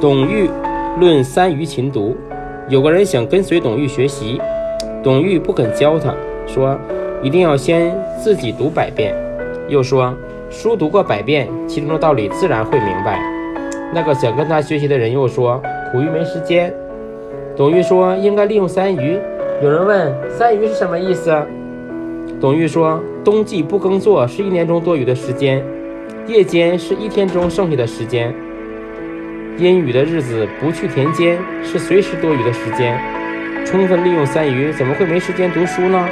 董玉论三余勤读，有个人想跟随董玉学习，董玉不肯教他，说一定要先自己读百遍，又说书读过百遍，其中的道理自然会明白。那个想跟他学习的人又说苦于没时间。董玉说应该利用三余。有人问三余是什么意思？董玉说冬季不耕作是一年中多余的时间，夜间是一天中剩下的时间。阴雨的日子不去田间是随时多余的时间，充分利用三余，怎么会没时间读书呢？